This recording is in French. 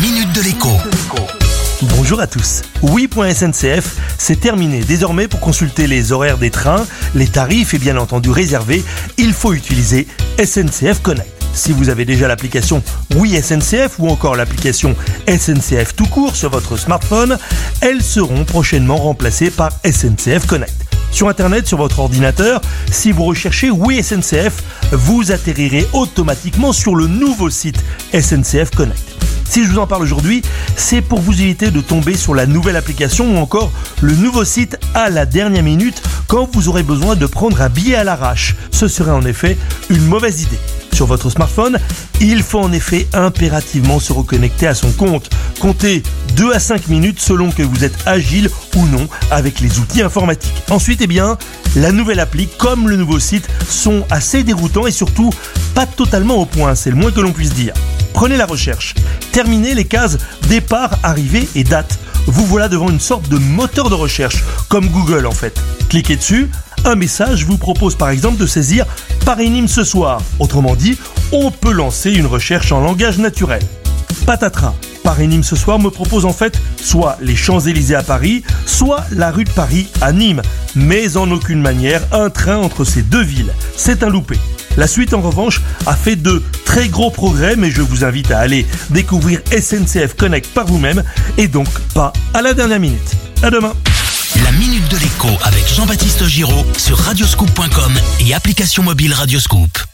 minute de l'écho. Bonjour à tous. Oui.SNCF, c'est terminé. Désormais, pour consulter les horaires des trains, les tarifs et bien entendu réserver, il faut utiliser SNCF Connect. Si vous avez déjà l'application Oui SNCF ou encore l'application SNCF tout court sur votre smartphone, elles seront prochainement remplacées par SNCF Connect. Sur Internet, sur votre ordinateur, si vous recherchez Oui SNCF, vous atterrirez automatiquement sur le nouveau site SNCF Connect. Si je vous en parle aujourd'hui, c'est pour vous éviter de tomber sur la nouvelle application ou encore le nouveau site à la dernière minute quand vous aurez besoin de prendre un billet à l'arrache. Ce serait en effet une mauvaise idée. Sur votre smartphone, il faut en effet impérativement se reconnecter à son compte. Comptez 2 à 5 minutes selon que vous êtes agile ou non avec les outils informatiques. Ensuite, eh bien, la nouvelle appli comme le nouveau site sont assez déroutants et surtout pas totalement au point, c'est le moins que l'on puisse dire. Prenez la recherche. Terminez les cases départ, arrivée et date. Vous voilà devant une sorte de moteur de recherche, comme Google en fait. Cliquez dessus, un message vous propose par exemple de saisir Paris Nîmes ce soir. Autrement dit, on peut lancer une recherche en langage naturel. Patatras. Paris Nîmes ce soir me propose en fait soit les Champs-Élysées à Paris, soit la rue de Paris à Nîmes, mais en aucune manière un train entre ces deux villes. C'est un loupé. La suite en revanche a fait de très gros progrès, mais je vous invite à aller découvrir SNCF Connect par vous-même et donc pas à la dernière minute. À demain. La minute de l'écho avec Jean-Baptiste Giraud sur radioscoop.com et application mobile Radioscoop.